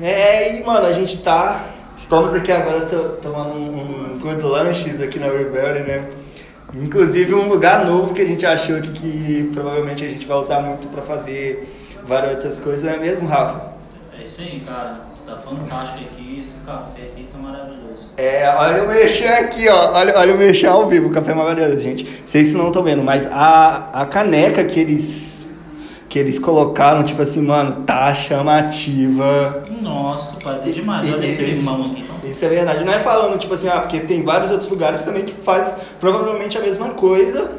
É, e mano, a gente tá. Estamos aqui agora to- tomando um, um good lunches aqui na Rebelde, né? Inclusive um lugar novo que a gente achou aqui que provavelmente a gente vai usar muito pra fazer várias outras coisas, não é mesmo, Rafa? É isso aí, cara. Tá fantástico aqui. Esse café aqui tá maravilhoso. É, olha o mexer aqui, ó. Olha, olha o mexer ao vivo, o café é maravilhoso, gente. Vocês não estão vendo, mas a, a caneca que eles que eles colocaram, tipo assim, mano, tá chamativa. Nossa, pai, tá demais. E- Olha esse aqui, então. Isso é verdade. Não é falando, tipo assim, ah, porque tem vários outros lugares também que faz provavelmente a mesma coisa.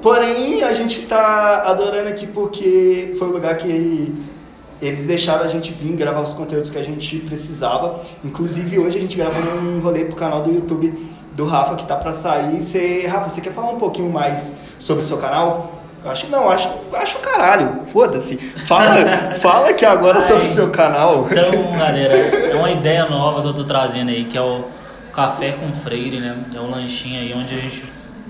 Porém, a gente tá adorando aqui porque foi o lugar que eles deixaram a gente vir gravar os conteúdos que a gente precisava. Inclusive, hoje a gente gravou um rolê pro canal do YouTube do Rafa que tá pra sair. Você, Rafa, você quer falar um pouquinho mais sobre o seu canal? Acho que não, acho, acho caralho, foda-se. Fala, fala aqui agora sobre o Ai. seu canal. Então, galera, é uma ideia nova que eu tô trazendo aí, que é o Café com Freire, né? É um lanchinho aí onde a gente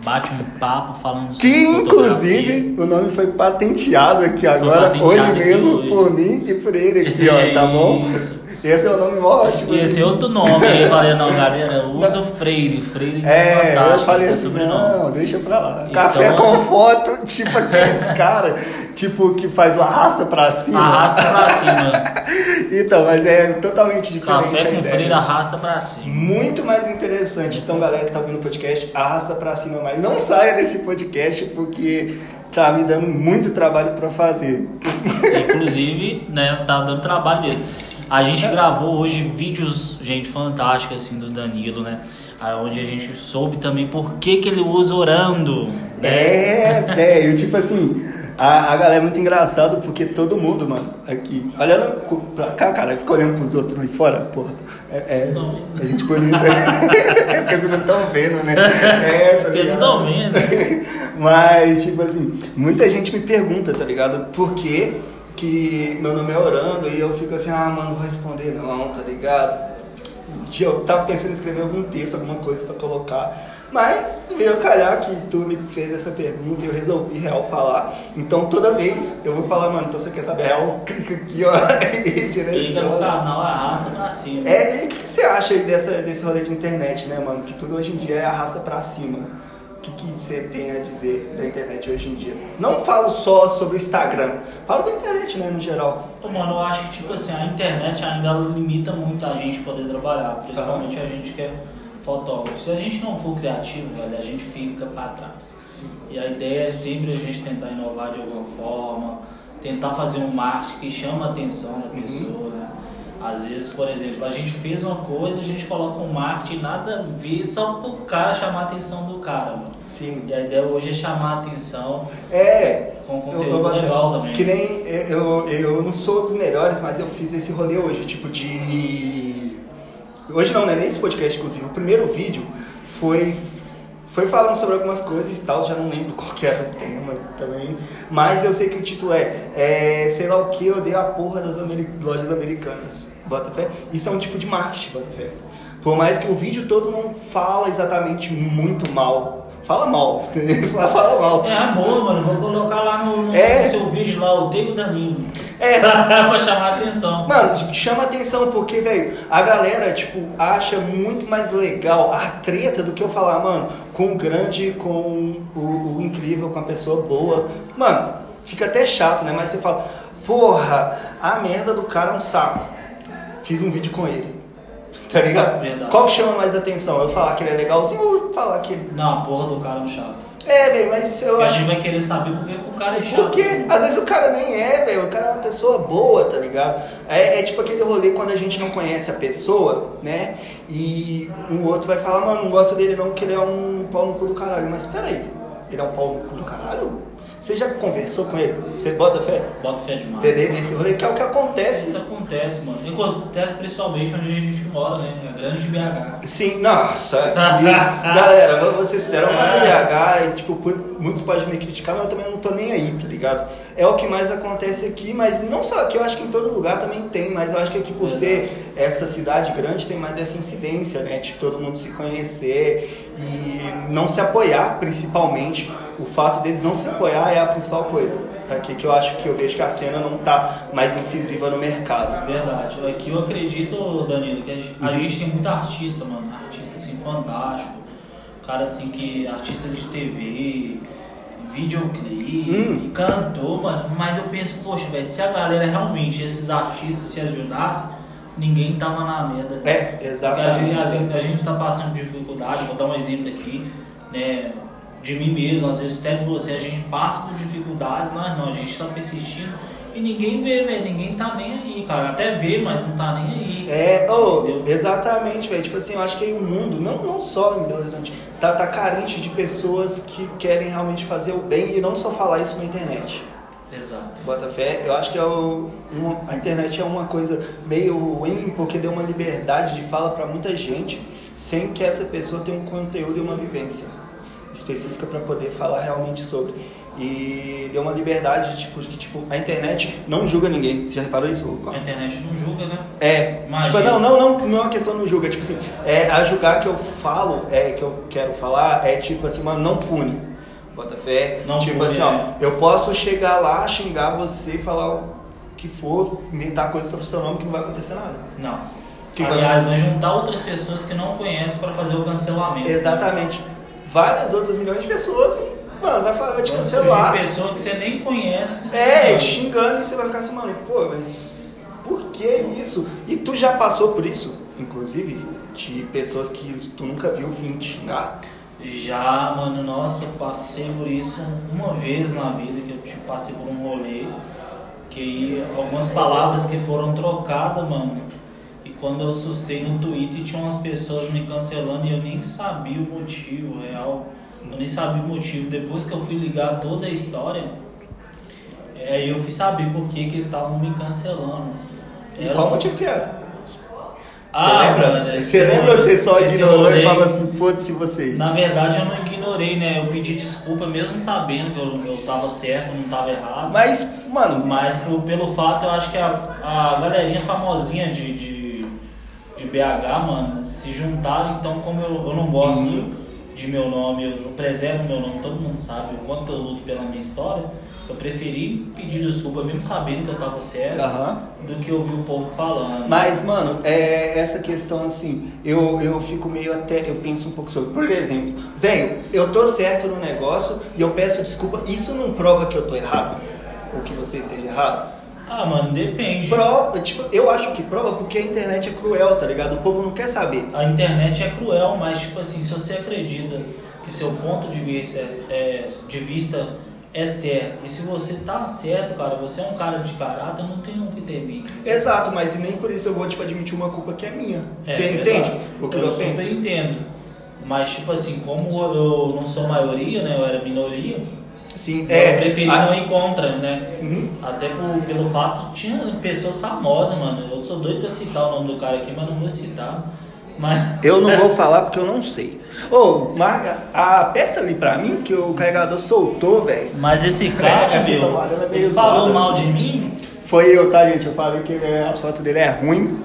bate um papo falando sobre Que inclusive o nome foi patenteado aqui agora, patenteado hoje mesmo, hoje. por mim e por ele aqui, ó, tá bom? Isso. Esse é o nome ótimo. E esse é outro nome aí, falei, não, galera, usa o Freire. Freire É, é fantástico, eu falei é assim, sobrenome. não, deixa pra lá. Então- Café com foto, tipo aqueles cara, tipo, que faz o arrasta pra cima. Arrasta pra cima. Então, mas é totalmente diferente Café com ideia. Freire arrasta pra cima. Muito mais interessante. Então, galera que tá ouvindo o podcast, arrasta pra cima mais. Não saia desse podcast porque tá me dando muito trabalho pra fazer. Inclusive, né, tá dando trabalho mesmo. A gente gravou hoje vídeos, gente, fantásticos, assim, do Danilo, né? Aí Onde a gente soube também por que, que ele usa orando. É, velho, tipo assim, a, a galera é muito engraçado porque todo mundo, mano, aqui, olhando pra cá, cara, fica olhando pros outros ali fora, porra. É, é a gente bonita. é porque vocês não estão vendo, né? É, tá Porque eles não estão vendo. Mas, tipo assim, muita gente me pergunta, tá ligado? Por que, que meu nome é Orando e eu fico assim, ah, mano, não vou responder não, tá ligado? Eu tava pensando em escrever algum texto, alguma coisa pra colocar, mas veio calhar que tu me fez essa pergunta e eu resolvi real falar. Então toda vez eu vou falar, mano, então você quer saber real, clica aqui, ó, e Liga no direciona. canal, arrasta pra cima. É, e o que, que você acha aí dessa, desse rolê de internet, né, mano? Que tudo hoje em dia é arrasta pra cima. O que, que você tem a dizer da internet hoje em dia? Não falo só sobre o Instagram, falo da internet, né, no geral. Ô, Mano, eu acho que, tipo assim, a internet ainda limita muito a gente poder trabalhar, principalmente a gente que é fotógrafo. Se a gente não for criativo, velho, a gente fica pra trás. E a ideia é sempre a gente tentar inovar de alguma forma, tentar fazer um marketing que chama a atenção da pessoa, né? Às vezes, por exemplo, a gente fez uma coisa, a gente coloca um marketing nada a ver só pro cara chamar a atenção do cara, mano. Sim. E a ideia hoje é chamar a atenção É, com eu, conteúdo legal também. Que nem eu, eu não sou dos melhores, mas eu fiz esse rolê hoje, tipo de. Hoje não, né? Nesse podcast, inclusive. O primeiro vídeo foi. Foi falando sobre algumas coisas e tal, já não lembro qual que era o tema também. Mas eu sei que o título é, é sei lá o que, eu odeio a porra das ameri- lojas americanas. Bota fé? Isso é um tipo de marketing, bota fé. Por mais que o vídeo todo não fala exatamente muito mal. Fala mal, fala mal. É, boa, mano. Vou colocar lá no, no É. seu vídeo lá, o Diego Danilo. É, pra chamar a atenção. Mano, tipo, chama atenção porque, velho, a galera, tipo, acha muito mais legal a treta do que eu falar, mano, com o grande, com o, o incrível, com a pessoa boa. Mano, fica até chato, né? Mas você fala, porra, a merda do cara é um saco. Fiz um vídeo com ele. Tá ligado? Verdade. Qual que chama mais atenção? Eu falar que ele é legalzinho ou falar que ele. Não, a porra do cara é um chato. É, velho, mas eu Porque a gente vai querer saber por que que o cara é chato. Porque às vezes o cara nem é, velho. O cara é uma pessoa boa, tá ligado? É, é tipo aquele rolê quando a gente não conhece a pessoa, né? E um outro vai falar, mano, não gosto dele não, porque ele é um pau no cu do caralho. Mas peraí, ele é um pau no cu do caralho? Você já conversou com ele? Você bota fé? Bota fé demais. Entendeu? Nesse rolê, que é o que acontece. Isso acontece, mano. Acontece principalmente onde a gente mora, né? Na grande BH. Sim, nossa, aqui, galera, vou vou ser sincero, eu moro em BH e, tipo, muitos podem me criticar, mas eu também não tô nem aí, tá ligado? É o que mais acontece aqui, mas não só aqui, eu acho que em todo lugar também tem, mas eu acho que aqui por ser essa cidade grande tem mais essa incidência, né? De todo mundo se conhecer e não se apoiar, principalmente. O fato deles não se apoiar é a principal coisa. aqui que eu acho que eu vejo que a cena não tá mais incisiva no mercado. Verdade. Aqui eu acredito, Danilo, que a gente, a Uhum. gente tem muito artista, mano. Artista assim fantástico. Cara assim que. Artista de TV, videoclipe, Hum. cantor, mano. Mas eu penso, poxa, velho, se a galera realmente, esses artistas se ajudassem, ninguém tava na merda. É, Porque exatamente. gente, a, gente, a gente tá passando dificuldade, vou dar um exemplo aqui, né? De mim mesmo, às vezes até de você, a gente passa por dificuldades, mas não, a gente tá persistindo e ninguém vê, velho, ninguém tá nem aí, cara. Até vê, mas não tá nem aí. É, oh, Entendeu? exatamente, velho. Tipo assim, eu acho que aí o mundo, não, não só em Belo Horizonte, tá, tá carente de pessoas que querem realmente fazer o bem e não só falar isso na internet. Exato. Botafé, eu acho que é o, um- a internet é uma coisa meio ruim porque deu uma liberdade de fala pra muita gente sem que essa pessoa tenha um conteúdo e uma vivência específica para poder falar realmente sobre. E deu uma liberdade tipo, que tipo, a internet não julga ninguém. Você já reparou isso? A internet não julga, né? É, Imagina. tipo, não, não, não, não é uma questão no julga, tipo assim, é a julgar que eu falo, é que eu quero falar, é tipo assim, mano, não pune. Bota fé. Não tipo assim, ó, é. eu posso chegar lá, xingar você, falar o que for, inventar coisa sobre o seu nome que não vai acontecer nada. Não. Que Aliás, vai- vai juntar outras pessoas que não conhecem pra fazer o cancelamento. Exatamente. Várias outras milhões de pessoas e, mano, vai falar, vai te cancelar. pessoa que você nem conhece. te É, te xingando e você vai ficar assim, mano, pô, mas por que isso? E tu já passou por isso, inclusive, de pessoas que tu nunca viu vir te xingar? Já, mano, nossa, passei por isso uma vez na vida que eu tipo, passei por um rolê. Que algumas palavras que foram trocadas, mano. E quando eu assustei no Twitter tinha umas pessoas me cancelando e eu nem sabia o motivo real. Eu nem sabia o motivo. Depois que eu fui ligar toda a história, é, aí eu fui saber por que, que eles estavam me cancelando. E Era qual motivo que era? Ah, você lembra? mano, você lembra você só ignorou e falou assim, foda-se vocês? Na verdade, eu não ignorei, né? Eu pedi desculpa mesmo sabendo que eu, eu tava certo, não tava errado. Mas, mano, Mas por- pelo fato, eu acho que a, a galerinha famosinha de, de, de BH, mano, se juntaram. Então, como eu, eu não gosto Uhum. de meu nome, eu, eu preservo meu nome, todo mundo sabe o quanto eu luto pela minha história. Eu preferi pedir desculpa, mesmo sabendo que eu tava certo, aham. do que ouvir o povo falando. Mas, mano, é essa questão assim, eu, eu fico meio até, eu penso um pouco sobre. Por exemplo, velho, eu tô certo no negócio e eu peço desculpa, isso não prova que eu tô errado? Ou que você esteja errado? Ah, mano, depende. Prova, tipo, eu acho que prova porque a internet é cruel, tá ligado? O povo não quer saber. A internet é cruel, mas tipo assim, se você acredita que seu ponto de vista é, é- de vista é certo, e se você tá certo, cara, você é um cara de caráter, não tem um que temer. Exato, mas e nem por isso eu vou, tipo, admitir uma culpa que é minha. É, você verdade. entende o que eu, eu penso? super entendo. Mas tipo assim, como eu não sou maioria, né? Eu era minoria, Sim, eu preferi a- não ir contra, né? Uhum. Até por, pelo fato, tinha pessoas famosas, mano. Eu sou doido pra citar o nome do cara aqui, mas não vou citar. Mas. Eu não vou falar porque eu não sei. Ô, marca, aperta ali pra mim que o carregador soltou, velho. Mas esse cara, Essa meu, é meio ele falou zoada. mal de mim. Foi eu, tá, gente? Eu falei que ele é- as fotos dele é ruim.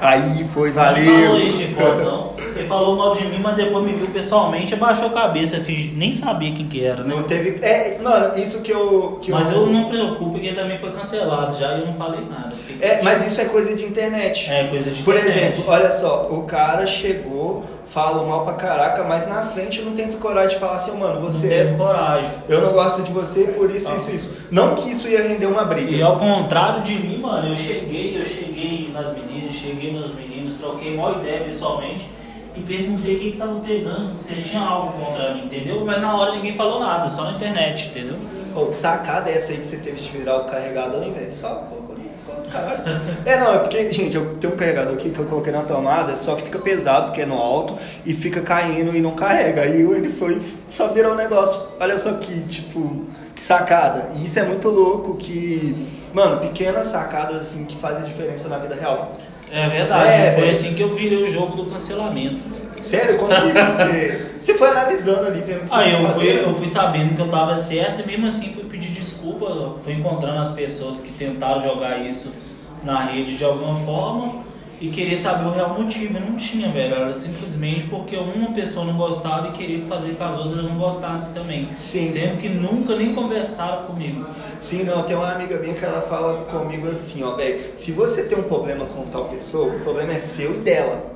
Aí foi, valeu. Não falou isso de foto, não. Falou mal de mim, mas depois me viu pessoalmente, abaixou a cabeça, fingi- nem sabia quem que era, né? Não teve. É, mano, isso que eu. Que Mas eu não me preocupo, porque ele também foi cancelado já e eu não falei nada. É, mas isso é coisa de internet. É coisa de Por internet. exemplo, olha só, o cara chegou, falou mal pra caraca, mas na frente não teve coragem de falar assim, mano, não você teve é. coragem. Eu não gosto de você por isso, Ah. isso, isso. Não que isso ia render uma briga. E ao contrário de mim, mano, eu cheguei, eu cheguei nas meninas, cheguei nos meninos, troquei uma ideia pessoalmente e perguntei quem que pegando, se tinha algo contra mim, entendeu? Mas na hora ninguém falou nada, só na internet, entendeu? Pô, que sacada é essa aí que você teve de virar o carregador, hein, velho? Só colocou no no caralho. É, não, é porque, gente, eu tenho um carregador aqui que eu coloquei na tomada, só que fica pesado, porque é no alto, e fica caindo e não carrega. Aí ele foi, só virou o negócio. Olha só que, tipo, que sacada. E isso é muito louco que, mano, pequenas sacadas, assim, que fazem diferença na vida real. É verdade, É, foi é. assim que eu virei o jogo do cancelamento. Sério, como que você, você foi analisando ali, vendo que ia eu fui, eu fui sabendo que eu tava certo e mesmo assim fui pedir desculpa, fui encontrando as pessoas que tentaram jogar isso na rede de alguma forma e querer saber o real motivo. Não tinha, velho. Era simplesmente porque uma pessoa não gostava e queria fazer com as outras não gostassem também. Sim. Sendo que nunca nem conversaram comigo. Sim, não, tem uma amiga minha que ela fala comigo assim, ó, velho, se você tem um problema com tal pessoa, o problema é seu e dela.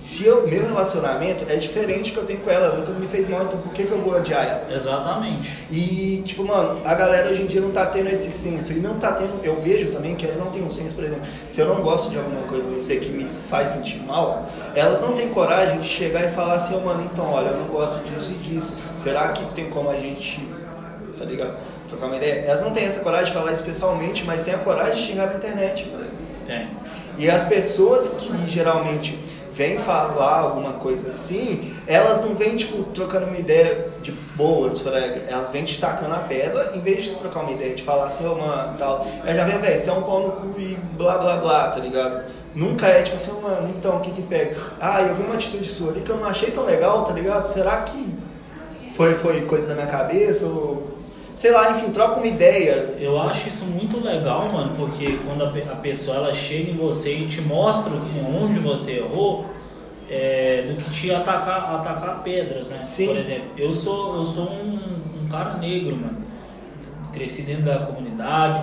Se o meu relacionamento é diferente que eu tenho com ela, nunca me fez mal, então por que, que eu vou odiar ela? Exatamente. E, tipo, mano, a galera hoje em dia não tá tendo esse senso. E não tá tendo. Eu vejo também que elas não têm um senso, por exemplo, se eu não gosto de alguma coisa você que me faz sentir mal, elas não têm coragem de chegar e falar assim, oh, mano, então, olha, eu não gosto disso e disso. Será que tem como a gente, tá ligado? Trocar uma ideia? Elas não têm essa coragem de falar isso pessoalmente, mas têm a coragem de xingar na internet, velho. Tem. E as pessoas que geralmente vêm falar alguma coisa assim, elas não vêm, tipo, trocando uma ideia de boas, frega. Elas vêm destacando a pedra, em vez de trocar uma ideia, de falar assim, ô mano, tal. Ela já vem, velho, você é um pau no cu e blá blá blá, tá ligado? Nunca é tipo assim, mano, então o que que pega? Ah, eu vi uma atitude sua ali que eu não achei tão legal, tá ligado? Será que foi, foi coisa da minha cabeça ou sei lá, enfim, troca uma ideia. Eu acho isso muito legal, mano, porque quando a, pe- a pessoa ela chega em você e te mostra onde você errou, é, do que te atacar, atacar pedras, né? Sim. Por exemplo, eu sou, eu sou um, um cara negro, mano. Cresci dentro da comunidade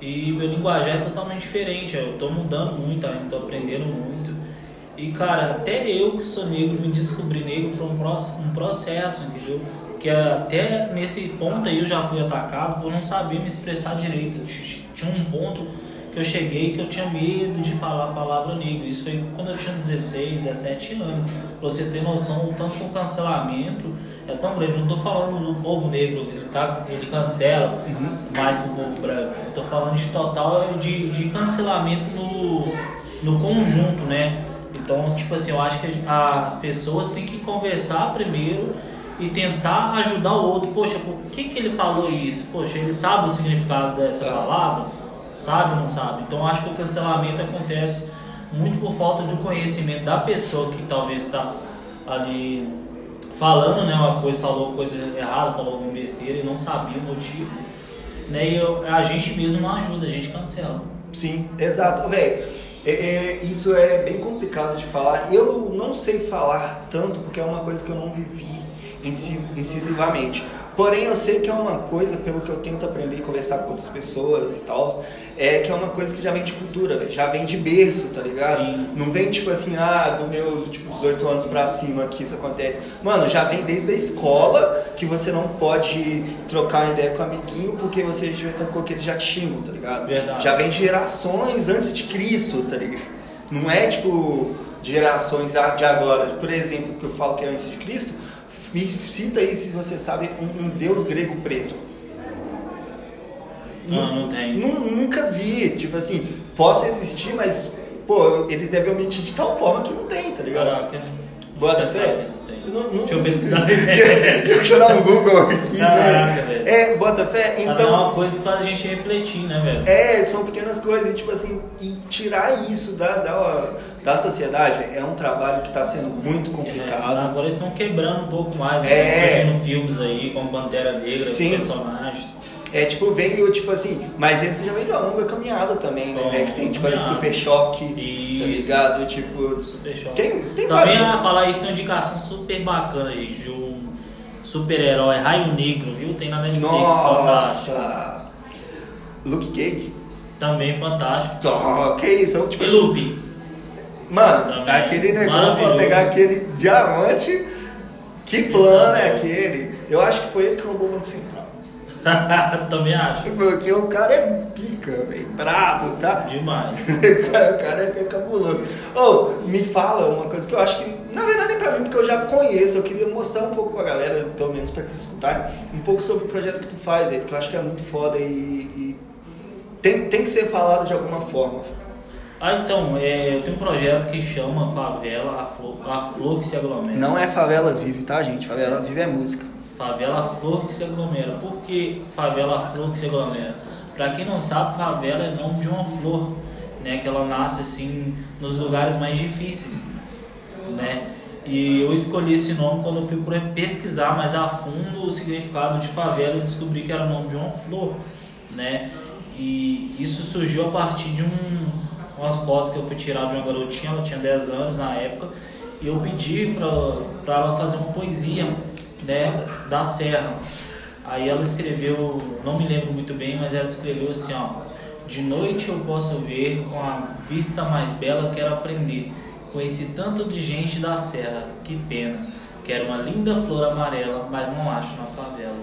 e meu linguajar é totalmente diferente. Eu tô mudando muito, tô aprendendo muito. E cara, até eu que sou negro, me descobrir negro foi um, pro- um processo, entendeu? Que até nesse ponto aí eu já fui atacado por não saber me expressar direito. Tinha um ponto que eu cheguei que eu tinha medo de falar a palavra negro. Isso foi quando eu tinha 16, 17 anos. Pra você ter noção, o tanto que o cancelamento é tão grande. Eu não tô falando do povo negro, ele, tá, ele cancela mais que o povo branco. Eu tô falando de total de, de cancelamento no, no conjunto, né? Então, tipo assim, eu acho que as pessoas têm que conversar primeiro e tentar ajudar o outro. Poxa, por que, que ele falou isso? Poxa, ele sabe o significado dessa É. palavra? Sabe ou não sabe? Então, acho que o cancelamento acontece muito por falta de conhecimento da pessoa que talvez está ali falando né, uma coisa, falou coisa errada, falou alguma besteira e não sabia o motivo. Né, e eu- a gente mesmo não ajuda, a gente cancela. Sim, exato, velho. É, é, isso é bem complicado de falar. Eu não sei falar tanto porque é uma coisa que eu não vivi incisivamente. Porém, eu sei que é uma coisa, pelo que eu tento aprender e conversar com outras pessoas e tal, é que é uma coisa que já vem de cultura, velho. Já vem de berço, tá ligado? Sim. Não vem tipo assim, ah, dos meus tipo, 18 anos pra cima que isso acontece. Mano, já vem desde a escola que você não pode trocar uma ideia com um amiguinho porque você já que eles já te tá ligado? Verdade. Já vem de gerações antes de Cristo, tá ligado? Não é tipo de gerações de agora. Por exemplo, que eu falo que é antes de Cristo, me cita aí se você sabe um, um deus grego preto. Não, não tem. Nu- Nunca vi, tipo assim, possa existir, mas pô, eles devem omitir de tal forma que não tem, tá ligado? Caraca. Pensar fé? nisso, tem. Não- não- Deixa eu pesquisar na internet. deixa eu dar um Google aqui, Caraca, velho. velho. É, bota fé? Também é Então. uma coisa que faz a gente refletir, né, velho? É, são pequenas coisas, e, tipo assim, e tirar isso da, da, da sociedade é um trabalho que está sendo muito É, complicado. agora eles estão quebrando um pouco mais, né? É. Surgindo filmes aí, como Pantera Negra, Sim. personagens. É, tipo, veio, tipo assim, mas esse já veio de uma longa caminhada também, né? Bom, que tem, tipo, ali, super choque, Isso. tá ligado? Tipo, Super show. Tem- tem Também vários. falar isso tem uma indicação super bacana, gente, de um super-herói, Raio Negro, viu? Tem na Netflix, fantástico. nossa! Luke Cage? Também fantástico. Tó, que isso? Tipo, E assim, Lupe. Mano, Também. aquele negócio pra pegar aquele diamante, que plano é aquele? Eu acho que foi ele que roubou o Banco Central. Também acho. Porque o cara é pica, velho, brabo, tá? Demais. o cara é cabuloso. Ô, me fala uma coisa que eu acho que, na verdade, é pra mim, porque eu já conheço. Eu queria mostrar um pouco pra galera, pelo menos pra eles escutarem, um pouco sobre o projeto que tu faz aí, porque eu acho que é muito foda e, e tem, tem que ser falado de alguma forma. Ah, então, é, eu tenho um projeto que chama Favela, a Flor, a Flor que se aglomera. Não é Favela Vive, tá, gente? Favela Vive é música. Favela Flor que se aglomera. Por que Favela Flor que se aglomera? Pra quem não sabe, favela é nome de uma flor, né? Que ela nasce assim nos lugares mais difíceis, né? E eu escolhi esse nome quando eu fui pesquisar mais a fundo o significado de favela e descobri que era o nome de uma flor, né? E isso surgiu a partir de um umas fotos que eu fui tirar de uma garotinha, ela tinha 10 anos na época, e eu pedi pra ela fazer uma poesia, né, da Serra. Aí ela escreveu, não me lembro muito bem, mas ela escreveu assim, ó. De noite eu posso ver com a vista mais bela, quero aprender. Conheci tanto de gente da serra, que pena. Quero uma linda flor amarela, mas não acho na favela.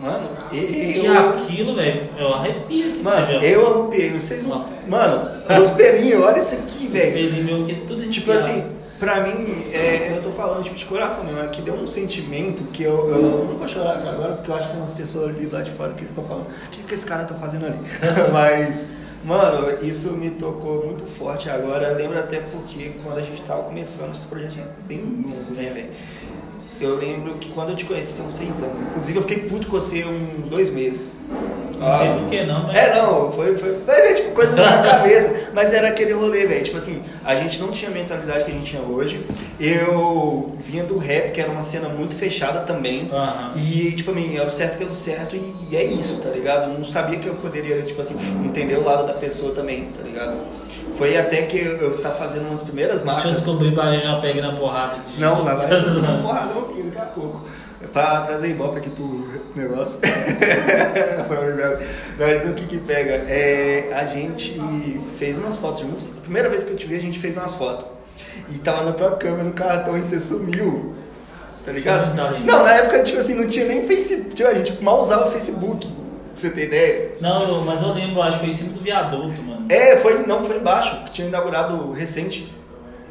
Mano, eu. E aquilo, velho, eu arrepio aqui Mano, eu arrupiei, vocês não. Ó. Mano, os pelinhos, olha isso aqui, Os velho. pelinhos meus aqui, tudo Tipo arrepiado. assim, pra mim, é, falando tipo, de coração mesmo, é que deu um sentimento que eu, eu não vou chorar aqui agora, porque eu acho que tem umas pessoas ali lá de fora que estão falando, o que, que esse cara tá fazendo ali? Mas, mano, isso me tocou muito forte agora. Lembro até porque quando a gente tava começando, esse projeto é bem novo, né, velho? Eu lembro que quando eu te conheci, tem uns seis anos. Inclusive, eu fiquei puto com você uns dois meses. Não sei Ah, por que não, mas. é, não, foi, foi. Mas é tipo coisa na cabeça. Mas era aquele rolê, velho. Tipo assim, a gente não tinha a mentalidade que a gente tinha hoje. Eu vinha do rap, que era uma cena muito fechada também. Aham. E, tipo, mim, era o certo pelo certo e, e é isso, tá ligado? Eu não sabia que eu poderia, tipo assim, entender o lado da pessoa também, tá ligado? Foi até que eu, eu tava fazendo umas primeiras marcas. Deixa eu descobrir pra já pegue na porrada. de Não, lá vai um porradão aqui daqui a pouco. É pra trazer ibope aqui pro negócio. Mas o que que pega? É, a gente fez umas fotos juntos. A primeira vez que eu te vi, a gente fez umas fotos. E tava na tua câmera no cartão e você sumiu. Tá ligado? Lembrar. Não, na época, tipo assim, não tinha nem Facebook. Tipo, a gente mal usava Facebook. Pra você ter ideia. Não, mas eu lembro, acho que foi em cima do viaduto, mano. É, foi, não, foi embaixo, que tinha inaugurado recente.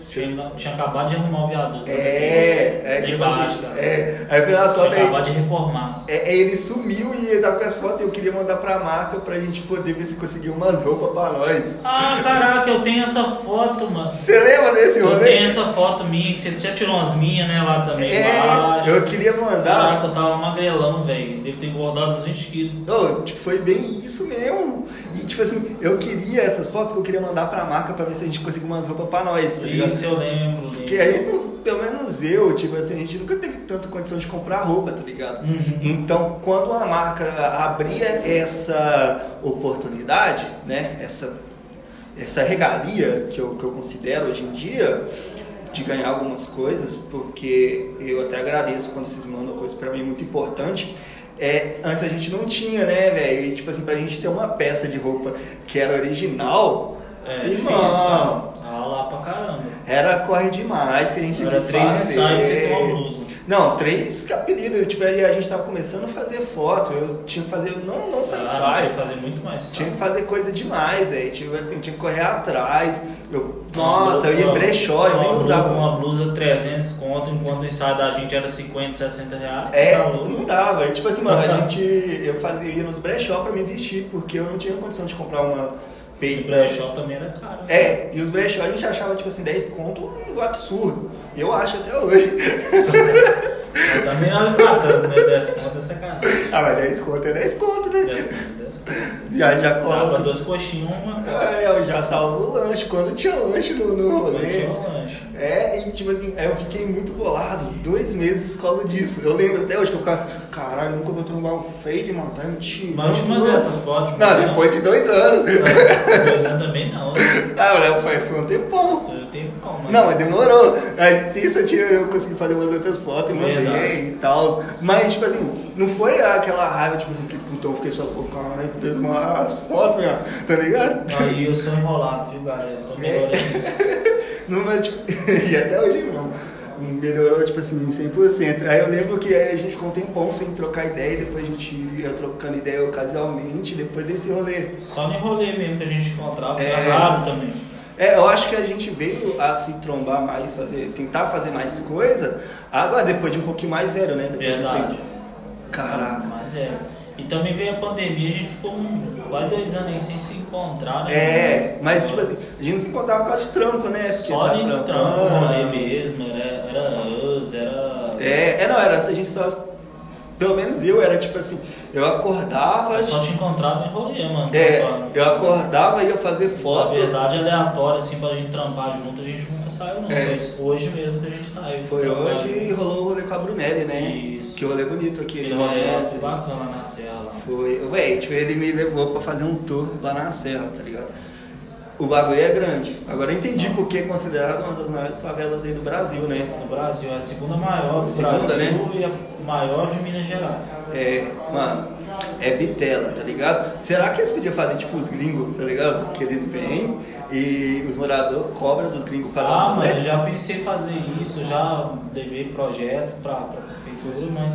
Tinha, tinha acabado de arrumar o viaduto. É, é, de tipo baixo, assim, cara. é. Aí fez as Tinha fotos aí. acabado de reformar. É, é, ele sumiu e ele tava com as fotos e eu queria mandar pra marca pra gente poder ver se conseguia umas roupas pra nós. Ah, caraca, eu tenho essa foto, mano. Você lembra desse Eu rolê? tenho essa foto minha, que você já tirou umas minhas, né, lá também É, embaixo. eu queria mandar. Caraca, eu tava magrelão, velho. Deve ter engordado uns 20 quilos. Ô, tipo, foi bem isso mesmo. E tipo assim, eu queria essas fotos porque eu queria mandar pra marca pra ver se a gente conseguia umas roupas pra nós, tá ligado? Isso eu lembro, lembro. Porque a gente, não- pelo menos eu, tipo assim, a gente nunca teve tanta condição de comprar roupa, tá ligado? Uhum. Então, quando a marca abria essa oportunidade, né, essa, essa regalia que eu, que eu considero hoje em dia, de ganhar algumas coisas, porque eu até agradeço quando vocês mandam coisas pra mim muito importante. É, antes a gente não tinha, né, velho? E tipo assim, pra gente ter uma peça de roupa que era original, É, irmão, difícil, cara. Ah, lá pra caramba. era corre demais que a gente Era três ensaios e. Não, três apelidos. Tipo, aí a gente tava começando a fazer foto. Eu tinha que fazer, não, não só Ah, ensaio. tinha que fazer muito mais. Tinha que sabe? fazer coisa demais, velho. Tipo assim, tinha que correr atrás. Eu, nossa, eu ia brechó, eu nem usava. Uma blusa 300 conto, enquanto o ensaio da gente era 50, 60 reais. É, tá não dava. E, tipo assim, mano, a gente. Eu fazia, ia nos brechó pra me vestir, porque eu não tinha condição de comprar uma E peita. brechó também era caro. É, e os brechó a gente achava, tipo assim, 10 conto um absurdo. E eu acho até hoje. Eu também era tratando, né? 10 conto é sacanagem. ah, mas 10 conto é 10 conto, né? 10 conto, 10 conto. Já, já Dá pra cola. dois coxinhos, uma É, eu já salvo o lanche. Quando tinha lanche no, no rolê. Quando tinha um lanche. É, e tipo assim, aí eu fiquei muito bolado, dois meses por causa disso. Eu lembro até hoje que eu ficava assim, caralho, nunca vou tomar um fade, mano, tá mentira. Mas eu te mandei essas fotos. Não, depois de dois anos. Dois anos também não. ah, Léo, foi, foi um tempão. Foi o tempão, mas. Não, mas demorou. Aí, Isso eu, tinha, eu consegui fazer umas outras fotos e mandei e tal. Mas, tipo assim, não foi aquela raiva, tipo assim, que putão, eu fiquei só, pô, caralho, fez umas fotos, minha, tá ligado? Aí eu sou enrolado, viu, galera? Tô melhorando isso. Não, mas, tipo, e até hoje não. Melhorou, tipo assim, 100%. Aí eu lembro que aí a gente ficou um tempão sem trocar ideia, depois a gente ia trocando ideia ocasionalmente, depois desse rolê. Só no rolê mesmo que a gente encontrava, É. era raro também. É, eu acho que a gente veio a se trombar mais, fazer, tentar fazer mais coisa, agora depois de um pouquinho mais velho, né? Depois de um Verdade. tempo. Caraca. Mas é. E também veio a pandemia, a gente ficou um, quase dois anos aí sem se encontrar, né? É, mas tipo assim, a gente não se encontrava por causa de trampo, né? Porque Só tá de trampo, rolê mesmo, era, era us, era. É, é, não, era, a gente só. Pelo menos eu era tipo assim, eu acordava. Eu só te encontrava em rolê, mano. É, eu acordava, ia fazer Na foto. verdade, aleatório, assim, pra gente trampar junto, a gente nunca saiu, não. É. Foi hoje mesmo que a gente saiu. Foi trampar hoje e rolou o rolê com a Brunelli, né? Isso. Que rolê bonito aqui. Aquele né? rolê foi bacana na serra lá. Foi, véi, tipo, ele me levou pra fazer um tour lá na serra, tá ligado? O bagulho é grande. Agora eu entendi porque é considerado uma das maiores favelas aí do Brasil, né? No Brasil, é a segunda maior do Segunda, Brasil né? e a maior de Minas Gerais. É, mano, é bitela, tá ligado? Será que eles podiam fazer tipo os gringos, tá ligado? Que eles vêm e os moradores cobram dos gringos pra dar Ah, mano, eu já pensei em fazer isso, já levei projeto pra, pra prefeitura, mas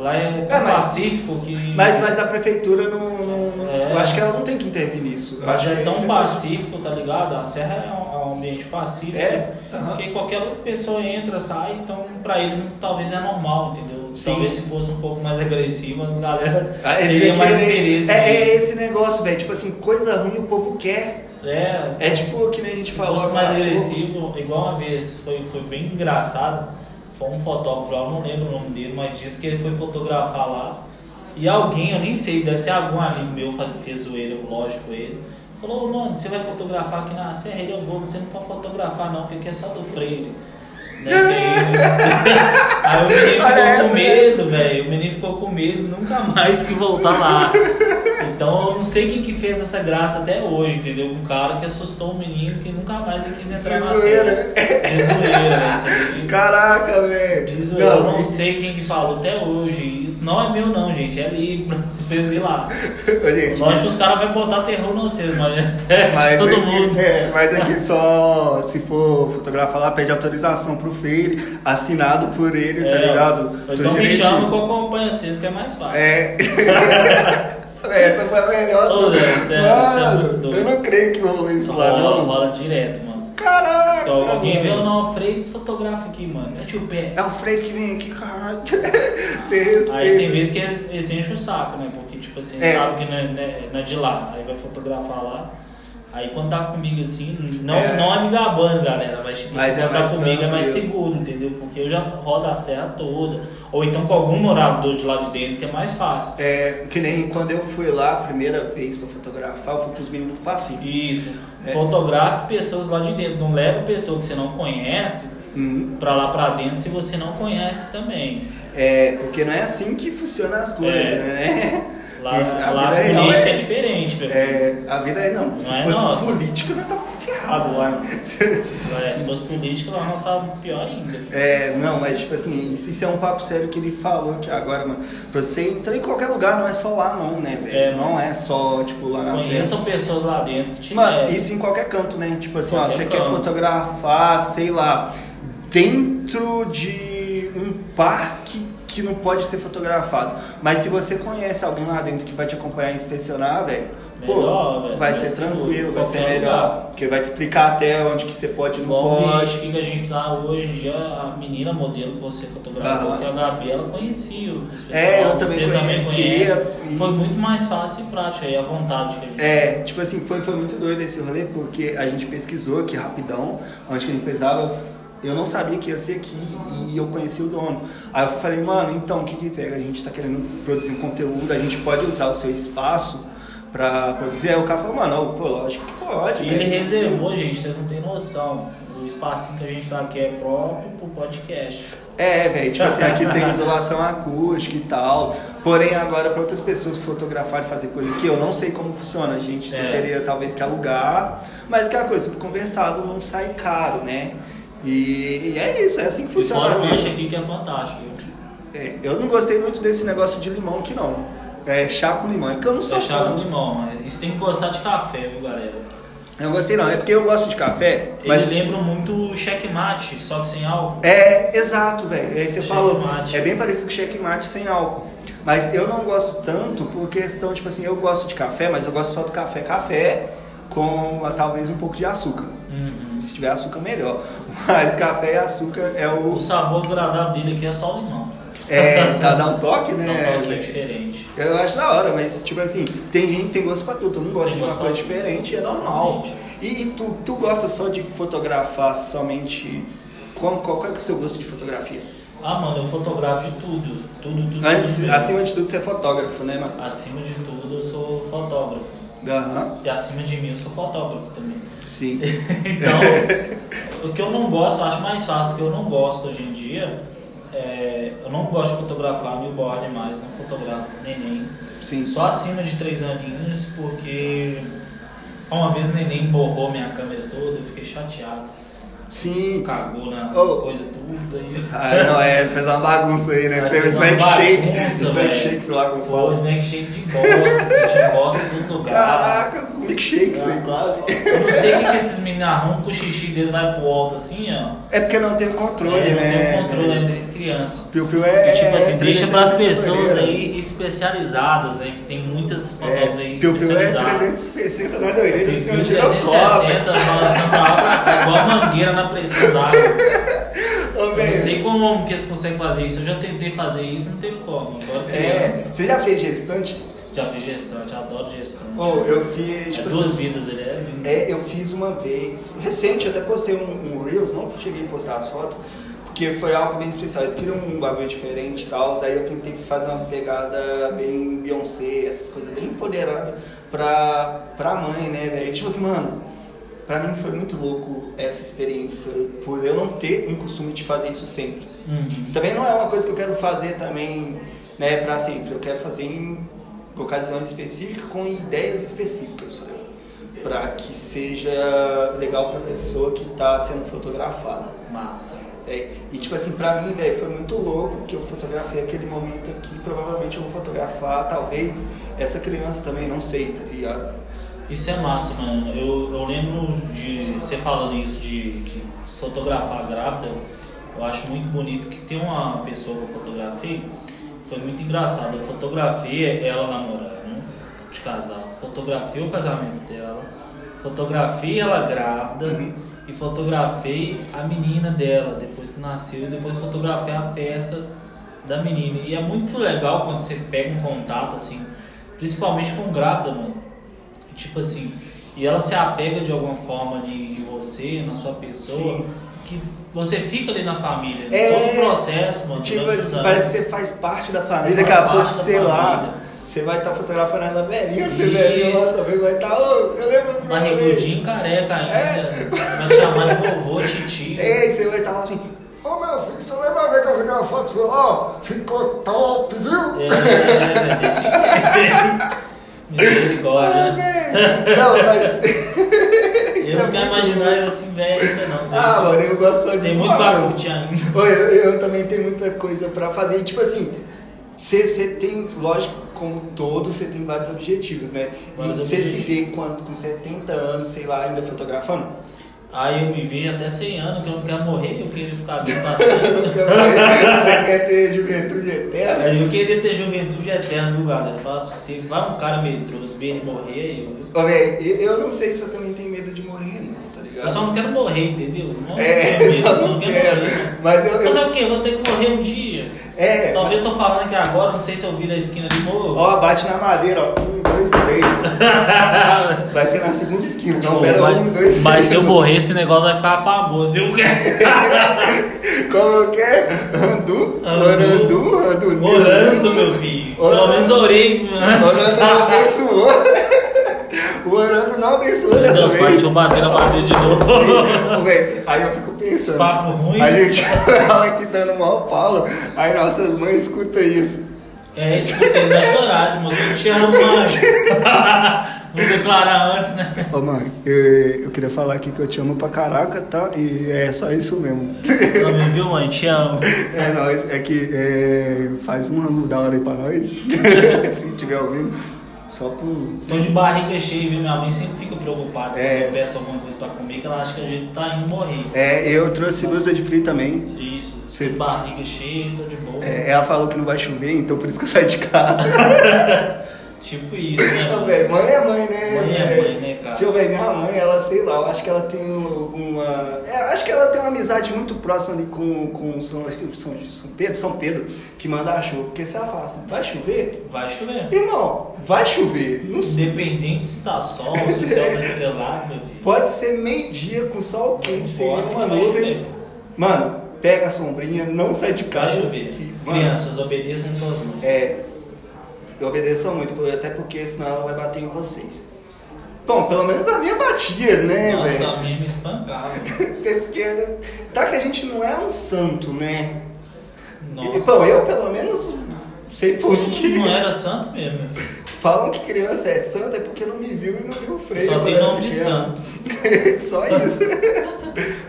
lá é tão É, mas- pacífico que. Mas, mas a prefeitura não. não- É. Eu acho que ela não tem que intervir nisso. Mas é que tão pacífico, tá ligado? A serra é um, é ambiente pacífico. É, aham. Que qualquer pessoa entra, sai, então pra eles talvez é normal, entendeu? Sim. Talvez se fosse um pouco mais agressivo, a galera Ah, ele teria vê mais ele- interesse. é, é esse negócio, velho. Tipo assim, coisa ruim o povo quer. É, É tipo que nem a gente Se falou. fosse mais agressivo, igual uma vez, foi, foi bem engraçado. Foi um fotógrafo lá, eu não lembro o nome dele, mas disse que ele foi fotografar lá. E alguém, eu nem sei, deve ser algum amigo meu fez zoeira, lógico, com ele. Falou, "Ô, mano, você vai fotografar aqui na serra? Ele, eu vou, você não pode fotografar não, porque aqui é só do freire. Né? Aí, aí o menino ficou com medo, velho. O menino ficou com medo, nunca mais que voltar lá. Então eu não sei quem que fez essa graça até hoje, entendeu? Um cara que assustou o menino que nunca mais ele quis entrar na serra. De zoeira, velho. Aí- Caraca, velho. de zoeira. Eu não sei quem que falou até hoje. Isso não é meu não, gente. É livre pra vocês ir lá. Ô, gente, Lógico que os caras vão botar terror em vocês, mas é Mas todo aqui, mundo. É, mas aqui só se for fotografar lá, pede autorização pro Freire, assinado por ele, tá É, ligado? Ou Tudo então me direitinho. chama que eu acompanho vocês, que é mais fácil. É. Melhor. Ô, velho, isso é- isso é muito doido. Eu não creio que rolou isso lá, rola, não. rola direto, mano. Caraca. Então, alguém vê ou não, Freire fotografa aqui, mano. É tio pé. É o Freire que vem aqui, caralho. Você respeita. Aí tem vezes que eles, eles enchem o saco, né? Porque, tipo assim, É. sabe que não é, não é- não é de lá. Aí vai fotografar lá. Aí quando tá comigo assim, não É. não é me gabando, galera. Mas, tipo, Mas assim, é quando tá comigo é mais seguro, entendeu? Porque eu já rodo a serra toda. Ou então com algum morador de lá de dentro, que é mais fácil. É, que nem quando eu fui lá a primeira vez pra fotografar, eu fui pros meninos do. Isso. É. Fotografe pessoas lá de dentro. Não leva pessoa que você não conhece Hum. pra lá pra dentro se você não conhece também. É, porque não é assim que funcionam as coisas, É. né? Lá, A lá vida real política é, é- diferente, meu filho. É, a vida é não. Se Não é fosse nossa. política, nós tava ferrado lá. É, se fosse política, lá nós estávamos pior ainda. filho. É, não, mas tipo assim, isso, isso é um papo sério que ele falou que agora, mano, pra você entrar em qualquer lugar, não é só lá não, né, velho? É, não é só, tipo, lá na Conheçam pessoas lá dentro que te Mano, isso em qualquer canto, né? Tipo assim, ó, você quer fotografar, sei lá, dentro de um parque que não pode ser fotografado. Mas se você conhece alguém lá dentro que vai te acompanhar e inspecionar, velho, pô, velho, vai ser seguro, tranquilo, vai ser melhor. lugar. Porque vai te explicar até onde que você pode e não pode. aqui que a gente tá hoje em dia, a menina modelo que você fotografou, Aham. que é a Gabi, ela conhecia É, eu também você conhecia, conhece. e- Foi muito mais fácil e prático aí, a vontade que a gente É, tipo assim, foi, foi muito doido esse rolê, porque a gente pesquisou aqui rapidão, onde que a gente precisava. Eu não sabia que ia ser aqui e eu conheci o dono. Aí eu falei, mano, então o que que pega? A gente tá querendo produzir um conteúdo, a gente pode usar o seu espaço pra produzir. Aí o cara falou, mano, pô, lógico que pode. E né? ele reservou, gente, vocês não têm noção. O espacinho que a gente tá aqui é próprio pro podcast. É, velho, tipo assim, aqui tem isolação acústica e tal. Porém, agora, para outras pessoas fotografarem e fazer coisa que eu não sei como funciona, a gente É. teria talvez que alugar. Mas aquela coisa, tudo conversado não sai caro, né? E, e é isso, é assim que E funciona. fora a o lanche aqui que é fantástico. É, eu não gostei muito desse negócio de limão aqui, não. É chá com limão, é porque eu não sou É chá fã. com limão, isso tem que gostar de café, viu, galera? Eu não gostei, não. É porque eu gosto de café, mas lembra muito o checkmate, só que sem álcool. É, exato, velho. Aí você Checkmate. falou, é bem parecido com checkmate sem álcool. Mas eu não gosto tanto por questão, tipo assim, eu gosto de café, mas eu gosto só do café café com ah, talvez um pouco de açúcar. Uhum. Se tiver açúcar, melhor. Mas café e açúcar é O o. sabor agradável dele aqui é só o limão. É, dá, dá um toque, É né? um toque velho? diferente. Eu acho da hora, mas tipo assim, tem gente que tem gosto pra tudo. Não gosto Tem de uma coisa diferente, é normal. E, e tu, tu gosta só de fotografar somente. Qual, qual, qual é o seu gosto de fotografia? Ah, mano, eu fotografo de tudo. Tudo, tudo. Antes, tudo. acima de tudo, você é fotógrafo, né, mano? Acima de tudo, eu sou fotógrafo. Aham, E acima de mim, eu sou fotógrafo também. Sim. Então, o que eu não gosto, eu acho mais fácil, o que eu não gosto hoje em dia, é, eu não gosto de fotografar newborn mais, não fotografo neném. Sim. Só acima de três aninhos, porque Uma vez o neném borrou minha câmera toda, eu fiquei chateado. Sim. Cagou nas Oh. coisas tudo, daí. Ah, não, é, fez uma bagunça aí, né? Aí Teve smack shake, bagunça, smack velho. shake, sei lá como Foi um fala. smack shake de bosta, tinha bosta em todo lugar. Caraca, com milkshake, isso aí quase. Eu não sei o que, que esses meninos arrumam que o xixi deles vai pro alto assim, ó. É porque não tem controle, É, né? Não tem controle entre criança. Piu Piu é. E, tipo assim, é deixa pras 360 pessoas doideira. aí especializadas, né? Que tem muitas fotógrafas aí É, Piu Piu é especializadas. 360 na doideira, Piu Piu um girocóptero. 360, balançando pra lá pra cá, igual a mangueira na pressão d'água. Não sei como que eles conseguem fazer isso. Eu já tentei fazer isso, não teve como. Agora É, criança. você já fez gestante? Já fiz gestante, adoro gestante. Ou eu fiz, é tipo duas assim, vidas, ele é. É, eu fiz uma vez, recente, eu até postei um, um Reels, não cheguei a postar as fotos, porque foi algo bem especial. Eles queriam um bagulho diferente e tal, aí eu tentei fazer uma pegada bem Beyoncé, essas coisas bem empoderada pra, pra mãe, né, velho? Tipo assim, mano, pra mim foi muito louco essa experiência, por eu não ter um costume de fazer isso sempre. Uhum. Também não é uma coisa que eu quero fazer também, né, pra sempre. Eu quero fazer em ocasiões específicas com ideias específicas, para que seja legal pra pessoa que tá sendo fotografada. Massa. É, e tipo assim, pra mim, velho, foi muito louco que eu fotografei aquele momento aqui. Provavelmente eu vou fotografar, talvez, essa criança também, não sei, tá ligado? Isso é massa, mano. Eu, eu lembro de você falando isso de, de fotografar grávida. Eu acho muito bonito que tem uma pessoa que eu fotografei. Foi muito engraçado. Eu fotografei ela namorando de casal. Fotografei o casamento dela. Fotografei ela grávida. Uhum. E fotografei a menina dela depois que nasceu. E depois fotografei a festa da menina. E é muito legal quando você pega um contato assim. Principalmente com grávida, mano. Tipo assim, e ela se apega de alguma forma ali em você, na sua pessoa, Sim. que você fica ali na família, É, todo o processo, mano, Tipo, assim, parece que você faz parte da família, daqui a pouco, sei lá, você vai estar fotografando ela velhinha, você lá também vai estar, ô, eu lembro. Barrigudinho careca ainda, vai te chamar de vovô, titio. Ei, você vai estar lá assim, ô meu filho, você lembra a vez que eu fiquei uma foto sua lá? ó? Ficou top, viu? É. Misericórdia. Ah, né? Não, mas. Eu é não quero imaginar eu assim velho ainda não. Ah, mano, eu gosto só de Tem muito pra mano. curtir ainda. Eu, eu também tenho muita coisa pra fazer. E, tipo assim, você tem, lógico, como todo, você tem vários objetivos, né? E Vários você se vê quando, com 70 anos, sei lá, ainda fotografando? Aí eu me vejo até 100 anos, que eu não quero morrer, eu queria ficar bem sempre. Você quer ter juventude eterna? Eu queria ter juventude eterna, viu, galera? Fala pra você, vai um cara medroso, bem ele morrer, aí eu? Ô, velho, eu eu não sei se eu também tenho medo de morrer, não, tá ligado? Eu só não quero morrer, entendeu? Não É, medo, só eu não quero quero. morrer. Mas eu. eu Fazer o quê? Eu vou ter que morrer um dia. É, Talvez eu tô falando que agora, não sei se eu viro a esquina de morro. Ó, bate na madeira, ó. Dois, três. Vai ser na segunda esquina. Não, Pô, pera, mas, um, dois, mas três. se eu morrer, esse negócio vai ficar famoso, viu? Como que é? Andu? Andu. Orandu? Andu? Orando, meu filho. Pelo Orando. menos orei. Orando não abençoou. O Orando não abençoou dessa Deus, vez. eu bater na madeira de novo. Véi, Aí eu fico pensando. Papo ruim, A gente fala aqui dando mal Paulo. Aí nossas mães escutam isso. É, esse vai chorar, de moço. Eu te amo, mãe. Vou declarar antes, né? Ô mãe, eu, eu queria falar aqui que eu te amo pra caraca, tá? E é só isso mesmo. Não me viu, mãe? Te amo. É nóis, é que é, faz um rango da hora aí pra nós, se tiver ouvindo. Só por. Tô de barriga cheia, viu? Minha mãe sempre fica preocupada É. quando eu peço alguma coisa pra comer, que ela acha que a gente tá indo morrer. É, eu trouxe blusa de frio também. Isso, tô de barriga cheia, tô de boa. É, ela falou que não vai chover, então por isso que eu saí de casa. Tipo isso, né? Ô, mano? véi, mãe é mãe, né? Mãe é mãe, né, cara? Deixa eu ver, minha mãe, ela, sei lá, eu acho que ela tem uma. É, acho que ela tem uma amizade muito próxima ali com, com São, acho que São, São Pedro, São Pedro, que manda a chuva. Porque se ela fala assim, vai chover? Vai chover. Irmão, vai chover. Não sei. Independente se tá sol, se o céu tá estrelado, meu filho. Pode ser meio-dia com sol quente, sem vai nuvem. Mano, pega a sombrinha, não sai de Vai casa. chover. que, mano, Crianças, obedeçam suas mães. É, eu obedeço muito, até porque senão ela vai bater em vocês. Bom, pelo menos a minha batia, né, Nossa, velho? a minha me espancava. Até porque, tá que a gente não é um santo, né? E, Nossa. bom, eu pelo menos sei por que... Não era santo mesmo, meu filho. Falam que criança é santa é porque não me viu e não viu o freio. Só tem nome de santo. Só isso.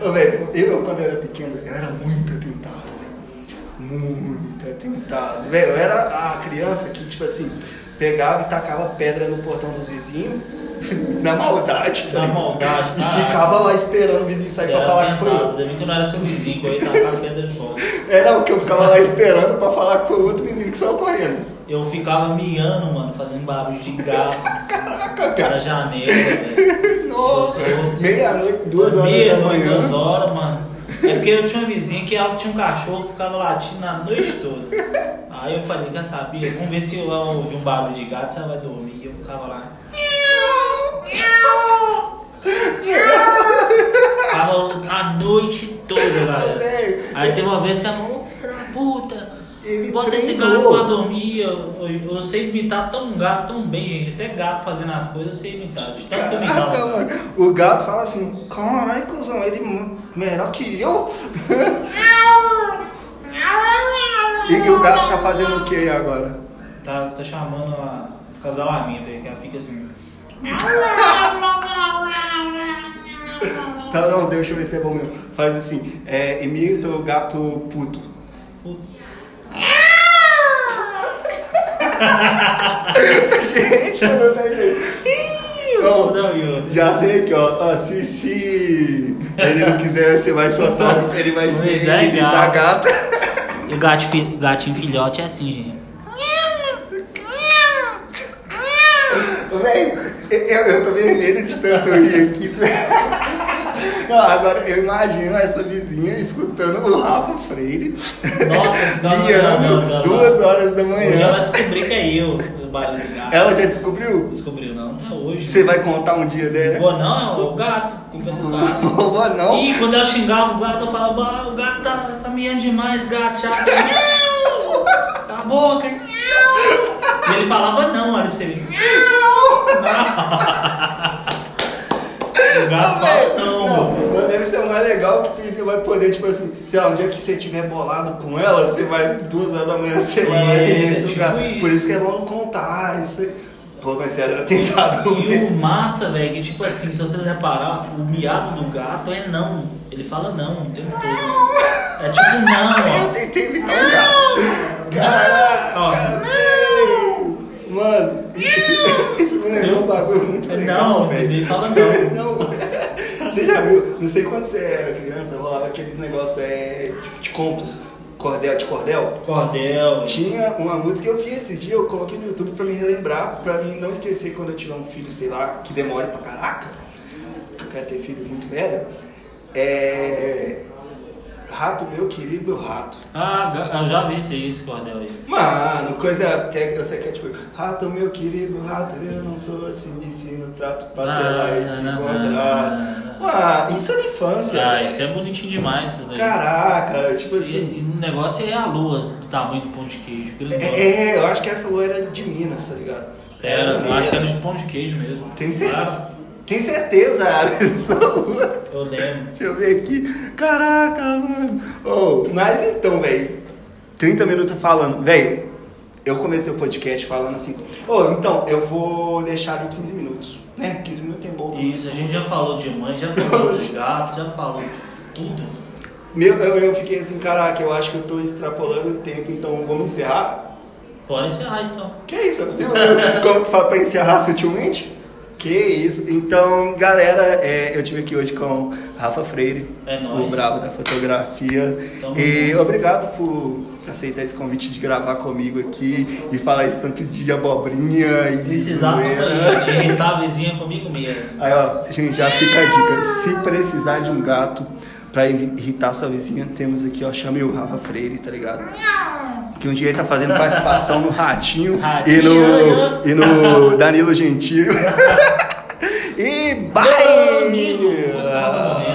Ô, velho, eu, quando era pequeno, eu era muito atentado, velho. Muito atentado. Velho, eu era a criança que, tipo assim, pegava e tacava pedra no portão dos vizinhos, na maldade. tá Na maldade, E ah. ficava lá esperando o vizinho sair pra falar que foi eu. Ainda bem que eu não era seu vizinho, que eu ia tacar pedra de volta. Era o que eu ficava lá esperando pra falar que foi o outro menino que saiu correndo. Eu ficava miando, mano, fazendo barulho de gato Caraca, cara. janela, velho. Nossa. Meia-noite, duas horas Meia-noite, duas horas, mano. É porque eu tinha uma vizinha que ela tinha um cachorro que ficava latindo a noite toda. Aí eu falei, quer saber? Vamos ver se eu ouvir um barulho de gato, se ela vai dormir. E eu ficava lá. Ficava a noite toda, galera. Aí teve uma vez que ela falou, puta, Ele bota esse gato pra dormir. Eu, eu, eu sei imitar tão gato, tão bem, gente. Até gato fazendo as coisas eu sei imitar. De tanto que eu imitava. Caraca, mano. O gato fala assim, caralho, cuzão, ele é melhor que eu. E, o gato tá fazendo o que agora? Tá, tá chamando a casalamento aí, que ela fica assim. Tá, não, deixa eu ver se é bom mesmo. Faz assim, é, imita o gato puto. Puta. Gente, eu não eu. Já sei aqui, ó. ó, se, se ele não quiser ser mais fotógrafo, ele vai ser imitar imitar gato. E o gato, fi- gatinho filhote é assim, gente. Velho, eu, eu tô vermelho de tanto rir aqui. Não, agora eu imagino essa vizinha escutando o Rafa Freire Nossa, não, não, miando não, não, não. duas horas da Hoje manhã. ela descobriu que é eu, o barulho do gato. Ela já descobriu? Descobriu não, até hoje. Você vai contar um dia dela? Vou não, é o gato, culpa do gato. Vovó não. E quando ela xingava o gato, eu falava, "Ah, o gato tá, tá miando demais, gato, chato. Cala a boca. E ele falava não, olha pra você ver. Não. O gato fala não. Mas deve ser o mais legal que tu vai poder, tipo assim, sei lá, um dia que você estiver bolado com ela, você vai, duas horas da manhã, você vai lá É, e inventa o tipo. Por isso que é bom não contar. Isso aí. Pô, mas você era tentado. E o massa, velho, que tipo assim, se vocês reparar, o miado do gato é não. Ele fala não o tempo todo. É tipo não, Eu ó. tentei imitar um gato. Caraca, velho. Mano, isso me lembrou um bagulho muito legal, Não, velho. ele fala não. Não. Você já viu? Não sei quando você era criança, rolava aqueles negócios é, de, de contos. Cordel de cordel. Cordel. Tinha uma música que eu vi esses dias, eu coloquei no YouTube pra me relembrar, pra mim não esquecer quando eu tiver um filho, sei lá, que demore pra caraca, que eu quero ter filho muito velho. É. Rato, meu querido rato. Ah, eu já vi esse, cordel aí. Mano, coisa que eu sei que é tipo, rato, meu querido rato, eu não sou assim de fino trato pra Ah, não, não. Ah, isso é da infância. Ah, isso é bonitinho demais, isso daí. Caraca, tipo E, assim. e o negócio é a lua do tamanho do pão de queijo. É, é, eu acho que essa lua era de Minas, tá ligado? Era, eu mineira. acho que era de pão de queijo mesmo. Tem certeza? Claro, Tem certeza, lua. eu lembro. Deixa eu ver aqui. Caraca, mano. Oh, mas então, velho. 30 minutos falando. Velho, eu comecei o podcast falando assim. Oh, então, eu vou deixar ali 15 minutos. Né? 15 minutos tem bom. Isso, a gente já falou de mãe, já falou de gato, já falou de tudo. Meu, eu, eu fiquei assim, caraca, eu acho que eu tô extrapolando o tempo, então vamos encerrar? Pode encerrar então. Que isso? Como que fala pra encerrar sutilmente? Que isso. Então, galera, é, eu tive aqui hoje com Rafa Freire, É o brabo da fotografia. Tamo e junto. obrigado por aceitar esse convite de gravar comigo aqui e falar esse tanto de abobrinha e Precisar de irritar a vizinha comigo mesmo. Aí, ó, gente, já fica a dica. Se precisar de um gato pra irritar sua vizinha, temos aqui, ó, chame o Rafa Freire, tá ligado? Que um dia ele tá fazendo participação no Ratinho, Ratinho e, no, e no Danilo Gentil. e bye!